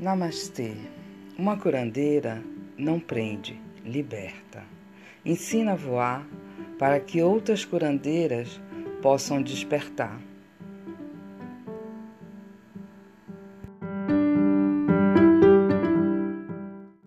Namastê. Uma curandeira não prende, liberta. Ensina a voar para que outras curandeiras possam despertar.